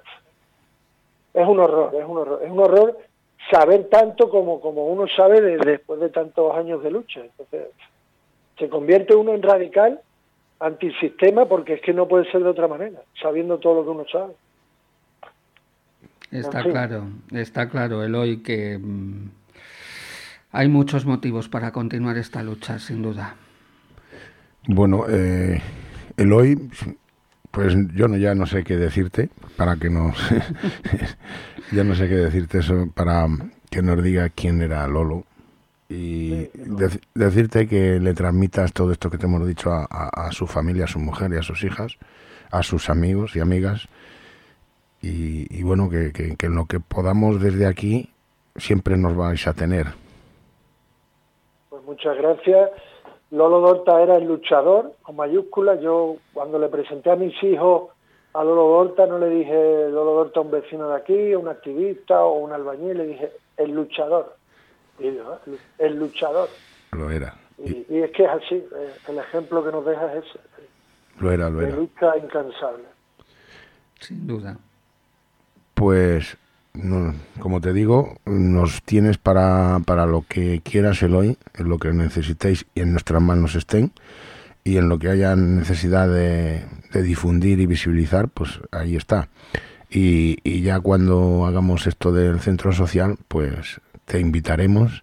es un horror, es un horror, es un horror saber tanto como, como uno sabe después de tantos años de lucha. Entonces, se convierte uno en radical antisistema porque es que no puede ser de otra manera, sabiendo todo lo que uno sabe. Está claro, está claro, Eloy, que mm, hay muchos motivos para continuar esta lucha, sin duda. Bueno, eh, Eloy, pues yo no, ya no sé qué decirte para que nos [laughs] ya no sé qué decirte eso para que nos diga quién era Lolo y dec- decirte que le transmitas todo esto que te hemos dicho a, a- a su familia, a su mujer y a sus hijas, a sus amigos y amigas. Y, y bueno, que, que- que en lo que podamos desde aquí siempre nos vais a tener. Pues muchas gracias. Lolo Dorta era el luchador, con mayúsculas. Yo cuando le presenté a mis hijos a Lolo Dorta no le dije Lolo Dorta un vecino de aquí, un activista o un albañil, le dije el luchador. Y yo, "Ah, el luchador. Lo era. Y, y es que es así, eh, el ejemplo que nos deja es ese, Lo era, lo de era. lucha incansable. Sin duda. Pues, no, como te digo, nos tienes para, para lo que quieras el hoy, en lo que necesitéis y en nuestras manos estén, y en lo que haya necesidad de, difundir y visibilizar, pues ahí está. Y, ya cuando hagamos esto del centro social, pues te invitaremos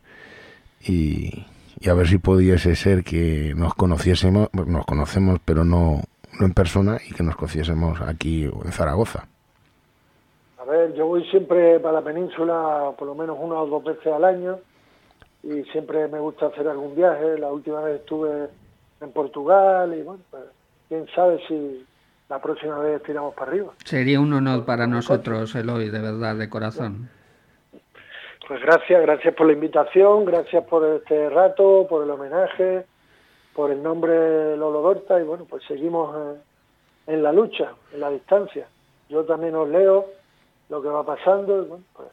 y, a ver si pudiese ser que nos conociésemos, nos conocemos, pero no, no en persona, y que nos conociésemos aquí en Zaragoza. Ver, yo voy siempre para la península por lo menos una o dos veces al año y siempre me gusta hacer algún viaje. La última vez estuve en Portugal y bueno, pues quién sabe si la próxima vez tiramos para arriba. Sería un honor para nosotros, Eloy, de verdad, de corazón. Pues gracias, gracias por la invitación, gracias por este rato, por el homenaje, por el nombre Lolo Dorta y bueno, pues seguimos eh, en la lucha, en la distancia. Yo también os leo lo que va pasando bueno, pues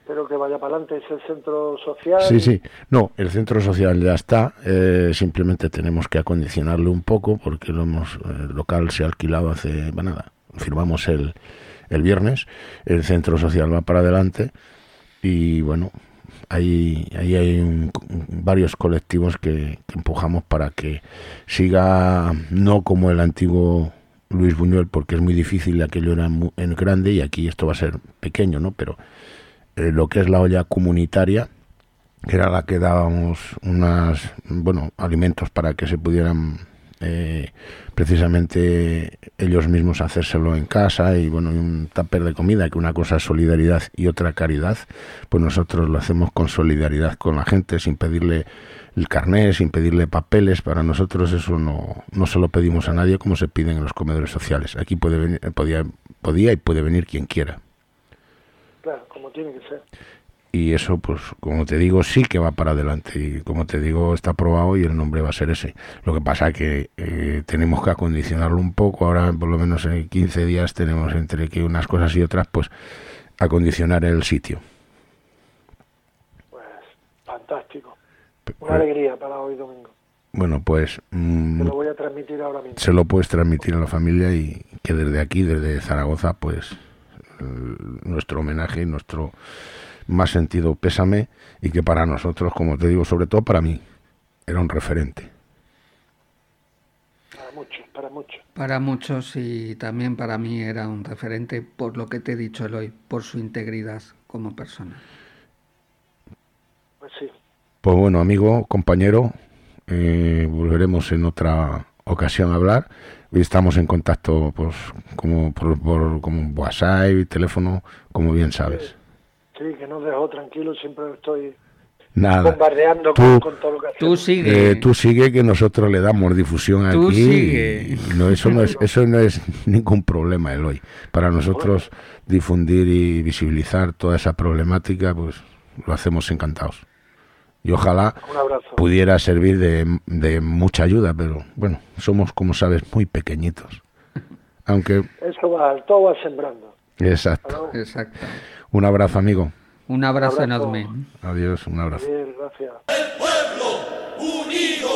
espero que vaya para adelante ese centro social. Sí, sí. No, el centro social ya está. eh, simplemente tenemos que acondicionarlo un poco porque lo hemos, el local se ha alquilado hace, bueno, nada, firmamos el, el viernes. El centro social va para adelante y bueno, ahí, ahí hay un- varios colectivos que empujamos para que siga no como el antiguo Luis Buñuel porque es muy difícil, aquello era en grande y aquí esto va a ser pequeño, ¿no? Pero eh, lo que es la olla comunitaria, que era la que dábamos unas, bueno, alimentos para que se pudieran eh, precisamente ellos mismos hacérselo en casa y bueno, un tupper de comida, que una cosa es solidaridad y otra caridad, pues nosotros lo hacemos con solidaridad con la gente, sin pedirle el carné, sin pedirle papeles, para nosotros eso no, no se lo pedimos a nadie como se piden en los comedores sociales. Aquí puede venir, podía, podía y puede venir quien quiera. Claro, como tiene que ser. y eso pues como te digo sí que va para adelante y como te digo está aprobado y el nombre va a ser ese lo que pasa que eh, tenemos que acondicionarlo un poco ahora por lo menos en 15 días tenemos entre que unas cosas y otras pues acondicionar el sitio Pues fantástico. Pe- Una alegría para hoy domingo. bueno pues mm, Te lo voy a transmitir ahora mismo. se lo puedes transmitir a la familia y que desde aquí desde Zaragoza pues nuestro homenaje y nuestro más sentido pésame y que para nosotros como te digo sobre todo para mí era un referente Para muchos, para muchos. Para muchos y también para mí era un referente por lo que te he dicho, Eloy, por su integridad como persona. Pues sí. Bueno, amigo, compañero, eh, volveremos en otra ocasión a hablar. Hoy estamos en contacto, pues, como por, por como WhatsApp, teléfono, como bien sabes. Sí, que nos dejó tranquilos, siempre estoy Nada. bombardeando Tú- con, con todo lo que Tú hacemos. sigue. Eh, tú sigue que nosotros le damos difusión aquí. Tú sigue. y no, eso no es, eso no es [laughs] ningún problema, Eloy. Para nosotros difundir y visibilizar toda esa problemática, pues lo hacemos encantados. Y ojalá pudiera servir de, de mucha ayuda, pero bueno, somos, como sabes, muy pequeñitos. Aunque, Eso va, todo va sembrando. exacto. Exacto. Un abrazo, amigo. Un abrazo, abrazo. enorme. Adiós, un abrazo. Bien, gracias. unido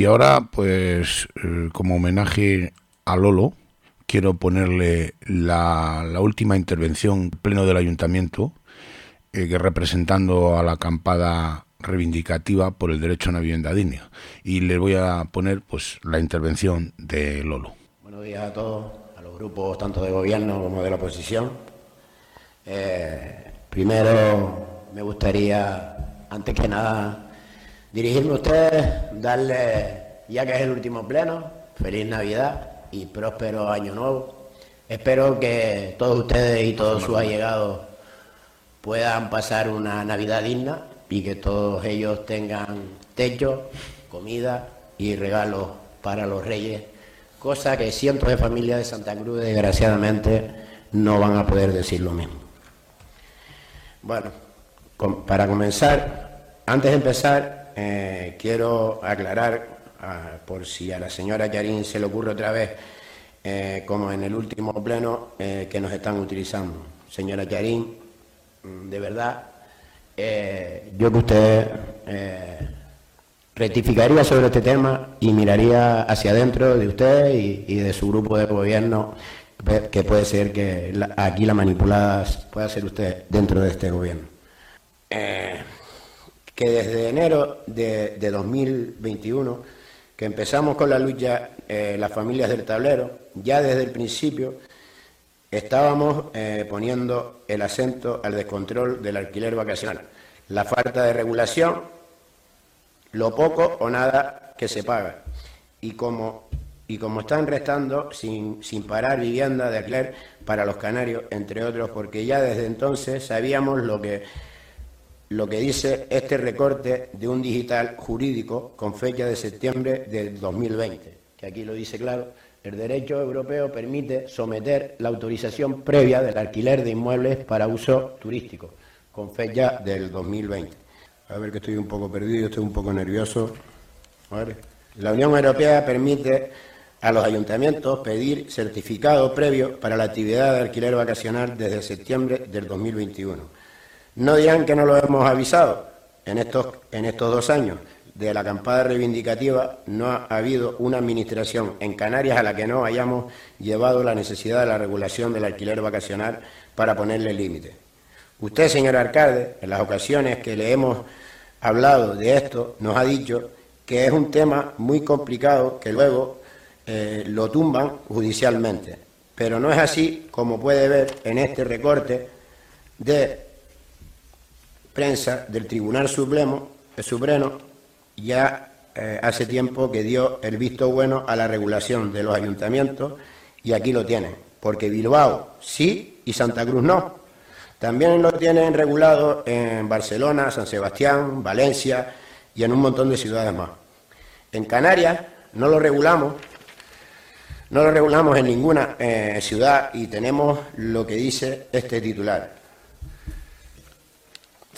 y ahora, pues, eh, como homenaje a Lolo, quiero ponerle la, la última intervención en pleno del ayuntamiento, eh, representando a la acampada reivindicativa por el derecho a una vivienda digna. Y le voy a poner, pues, la intervención de Lolo. Buenos días a todos, a los grupos tanto de gobierno como de la oposición. Eh, primero me gustaría, antes que nada, dirigirme a ustedes, darles, ya que es el último pleno, feliz Navidad y próspero año nuevo. Espero que todos ustedes y todos sus allegados puedan pasar una Navidad digna y que todos ellos tengan techo, comida y regalos para los reyes, cosa que cientos de familias de Santa Cruz desgraciadamente no van a poder decir lo mismo. Bueno, para comenzar, antes de empezar, eh, quiero aclarar, ah, por si a la señora Yarín se le ocurre otra vez, eh, como en el último pleno, eh, que nos están utilizando. Señora Yarín, mm, de verdad, yo que usted rectificaría sobre este tema y miraría hacia adentro de usted y, de su grupo de gobierno, que- puede ser que aquí la manipulada pueda ser usted dentro de este gobierno. Que desde enero de, de 2021, que empezamos con la lucha, eh, las familias del tablero, ya desde el principio estábamos eh, poniendo el acento al descontrol del alquiler vacacional, la falta de regulación, lo poco o nada que se paga. Y como, y como están restando sin, sin parar vivienda de alquiler para los canarios, entre otros, porque ya desde entonces sabíamos lo que, lo que dice este recorte de un digital jurídico con fecha de septiembre del 2020, que aquí lo dice claro, el derecho europeo permite someter la autorización previa del alquiler de inmuebles para uso turístico, con fecha del 2020. A ver que estoy un poco perdido, estoy un poco nervioso. La Unión Europea permite a los ayuntamientos pedir certificado previo para la actividad de alquiler vacacional desde septiembre del 2021. No dirán que no lo hemos avisado en estos, en estos dos años. de la acampada reivindicativa no ha habido una administración en Canarias a la que no hayamos llevado la necesidad de la regulación del alquiler vacacional para ponerle límite. Usted, señor alcalde, en las ocasiones que le hemos hablado de esto, nos ha dicho que es un tema muy complicado que luego eh, lo tumban judicialmente. Pero no es así como puede ver en este recorte de prensa del Tribunal Supremo, el Supremo ya eh, hace tiempo que dio el visto bueno a la regulación de los ayuntamientos y aquí lo tienen, porque Bilbao sí y Santa Cruz no. También lo tienen regulado en Barcelona, San Sebastián, Valencia y en un montón de ciudades más. En Canarias no lo regulamos, no lo regulamos en ninguna eh, ciudad y tenemos lo que dice este titular.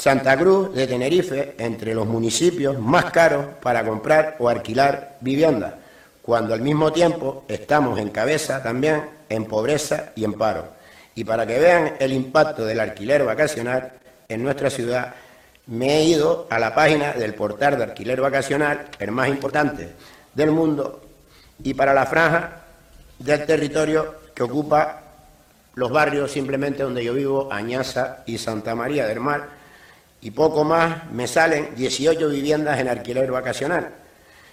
Santa Cruz de Tenerife entre los municipios más caros para comprar o alquilar vivienda, cuando al mismo tiempo estamos en cabeza también en pobreza y en paro. Y para que vean el impacto del alquiler vacacional en nuestra ciudad, me he ido a la página del portal de alquiler vacacional, el más importante del mundo, y para la franja del territorio que ocupa los barrios simplemente donde yo vivo, Añaza y Santa María del Mar, y poco más me salen 18 viviendas en alquiler vacacional.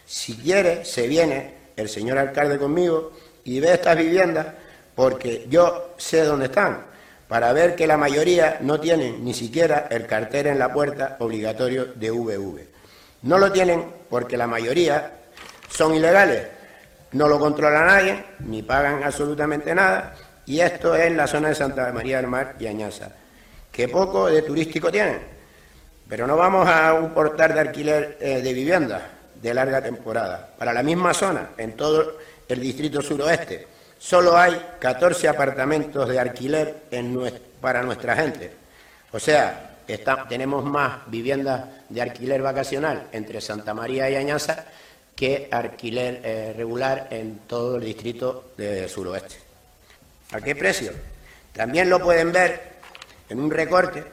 Si quiere, se viene el señor alcalde conmigo y ve estas viviendas porque yo sé dónde están, para ver que la mayoría no tienen ni siquiera el cartel en la puerta obligatorio de VV. No lo tienen porque la mayoría son ilegales, no lo controla nadie, ni pagan absolutamente nada, y esto es la zona de Santa María del Mar y Añaza, que poco de turístico tienen. Pero no vamos a un portal de alquiler eh, de viviendas de larga temporada. Para la misma zona, en todo el distrito suroeste, solo hay 14 apartamentos de alquiler para nuestra gente. O sea, tenemos más viviendas de alquiler vacacional entre Santa María y Añaza que alquiler eh, regular en todo el distrito de suroeste. ¿A qué precio? También lo pueden ver en un recorte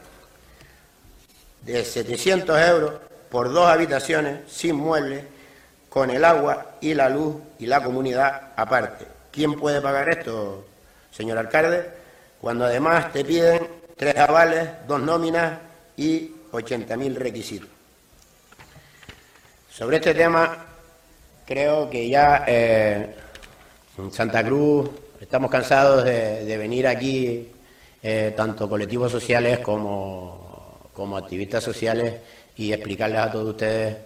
de 700 euros por dos habitaciones sin muebles, con el agua y la luz y la comunidad aparte. ¿Quién puede pagar esto, señor alcalde? Cuando además te piden tres avales, dos nóminas y 80.000 requisitos. Sobre este tema, creo que ya eh, en Santa Cruz estamos cansados de, venir aquí, eh, tanto colectivos sociales como, como, activistas sociales, y explicarles a todos ustedes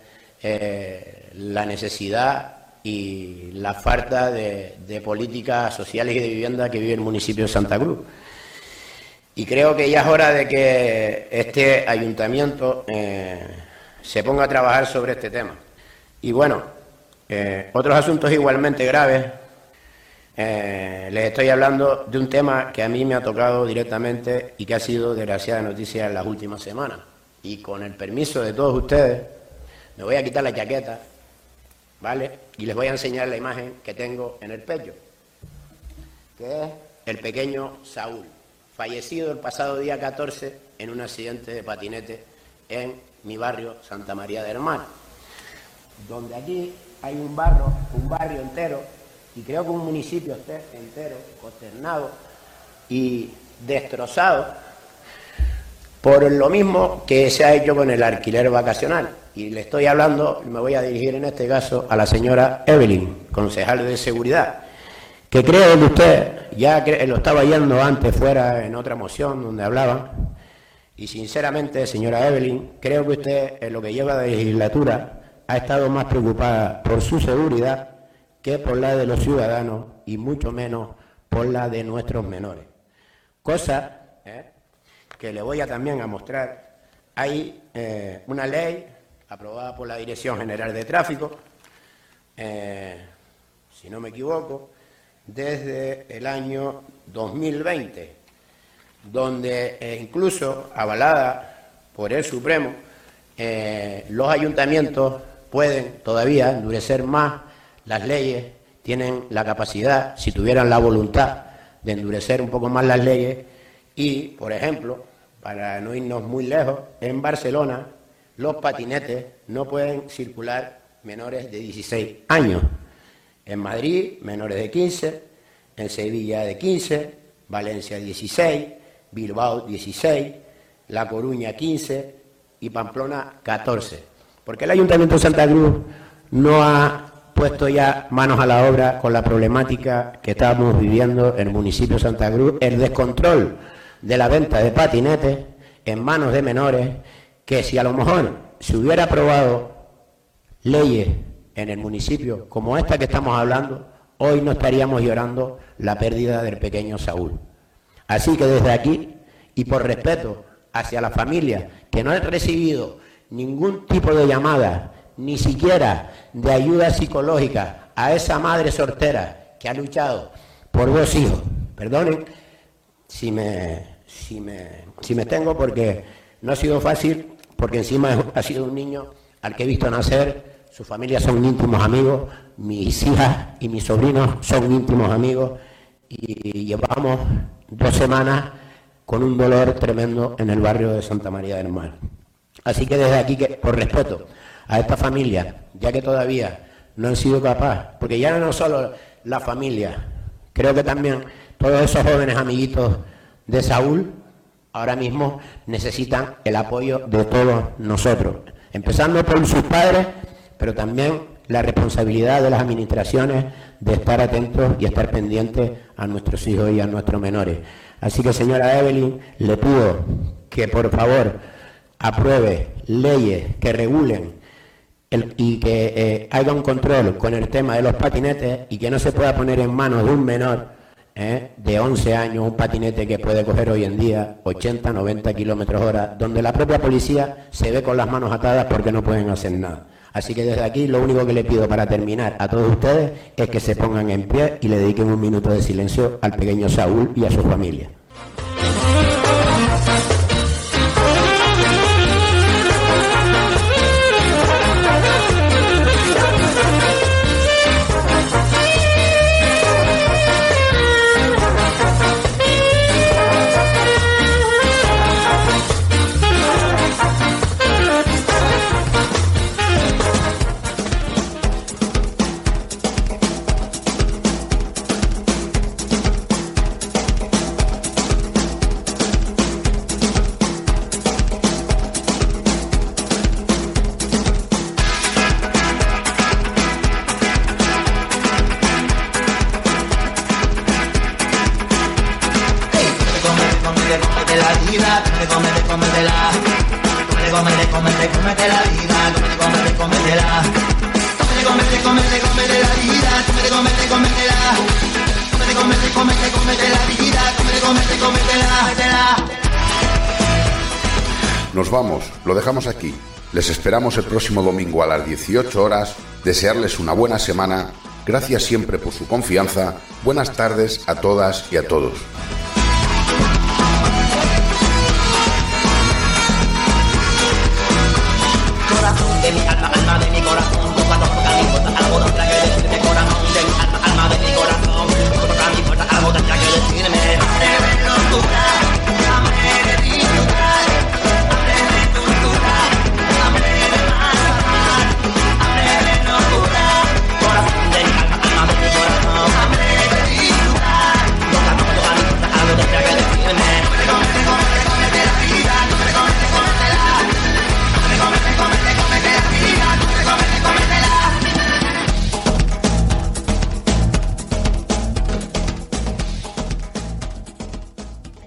eh, la necesidad y la falta de, políticas sociales y de vivienda que vive el municipio de Santa Cruz. Y creo que ya es hora de que este ayuntamiento eh, se ponga a trabajar sobre este tema. Y bueno, eh, otros asuntos igualmente graves. Eh, les estoy hablando de un tema que a mí me ha tocado directamente y que ha sido desgraciada noticia en las últimas semanas. Y con el permiso de todos ustedes, me voy a quitar la chaqueta ¿vale? Y les voy a enseñar la imagen que tengo en el pecho, que es el pequeño Saúl, fallecido el pasado día 14 en un accidente de patinete en mi barrio Santa María del Mar, donde aquí hay un barrio, un barrio entero, y creo que un municipio entero, consternado y destrozado por lo mismo que se ha hecho con el alquiler vacacional. Y le estoy hablando, me voy a dirigir en este caso a la señora Evelyn, concejal de seguridad, que creo que usted, ya lo estaba yendo antes fuera en otra moción donde hablaba, y sinceramente, señora Evelyn, creo que usted en lo que lleva de legislatura ha estado más preocupada por su seguridad que por la de los ciudadanos y mucho menos por la de nuestros menores. Cosa ¿eh? que le voy a también a mostrar. Hay eh, una ley aprobada por la Dirección General de Tráfico, eh, si no me equivoco, desde el año 2020, donde eh, incluso avalada por el Supremo, los ayuntamientos pueden todavía endurecer más las leyes, tienen la capacidad, si tuvieran la voluntad, de endurecer un poco más las leyes y, por ejemplo, para no irnos muy lejos, en Barcelona los patinetes no pueden circular menores de 16 años. En Madrid, menores de 15, en Sevilla de 15, Valencia 16, Bilbao 16, La Coruña 15 y Pamplona 14. Porque el Ayuntamiento de Santa Cruz no ha puesto ya manos a la obra con la problemática que estamos viviendo en el municipio de Santa Cruz, el descontrol de la venta de patinetes en manos de menores, que si a lo mejor se hubiera aprobado leyes en el municipio como esta que estamos hablando, hoy no estaríamos llorando la pérdida del pequeño Saúl. Así que desde aquí, y por respeto hacia la familia que no han recibido ningún tipo de llamada, ni siquiera de ayuda psicológica a esa madre soltera que ha luchado por dos hijos, perdonen si me, si me, si me tengo porque no ha sido fácil, porque encima ha sido un niño al que he visto nacer, su familia son íntimos amigos, mis hijas y mis sobrinos son íntimos amigos y llevamos dos semanas con un dolor tremendo en el barrio de Santa María del Mar. Así que desde aquí, que, por respeto a esta familia, ya que todavía no han sido capaces, porque ya no solo la familia, creo que también todos esos jóvenes amiguitos de Saúl ahora mismo necesitan el apoyo de todos nosotros, empezando por sus padres, pero también la responsabilidad de las administraciones de estar atentos y estar pendientes a nuestros hijos y a nuestros menores. Así que, señora Evelyn, le pido que por favor apruebe leyes que regulen y que eh, haya un control con el tema de los patinetes y que no se pueda poner en manos de un menor eh, de 11 años un patinete que puede coger hoy en día 80, 90 kilómetros hora, donde la propia policía se ve con las manos atadas porque no pueden hacer nada. Así que desde aquí lo único que le pido para terminar a todos ustedes es que se pongan en pie y le dediquen un minuto de silencio al pequeño Saúl y a su familia. Esperamos el próximo domingo a las 18 horas. Desearles una buena semana. Gracias siempre por su confianza. Buenas tardes a todas y a todos.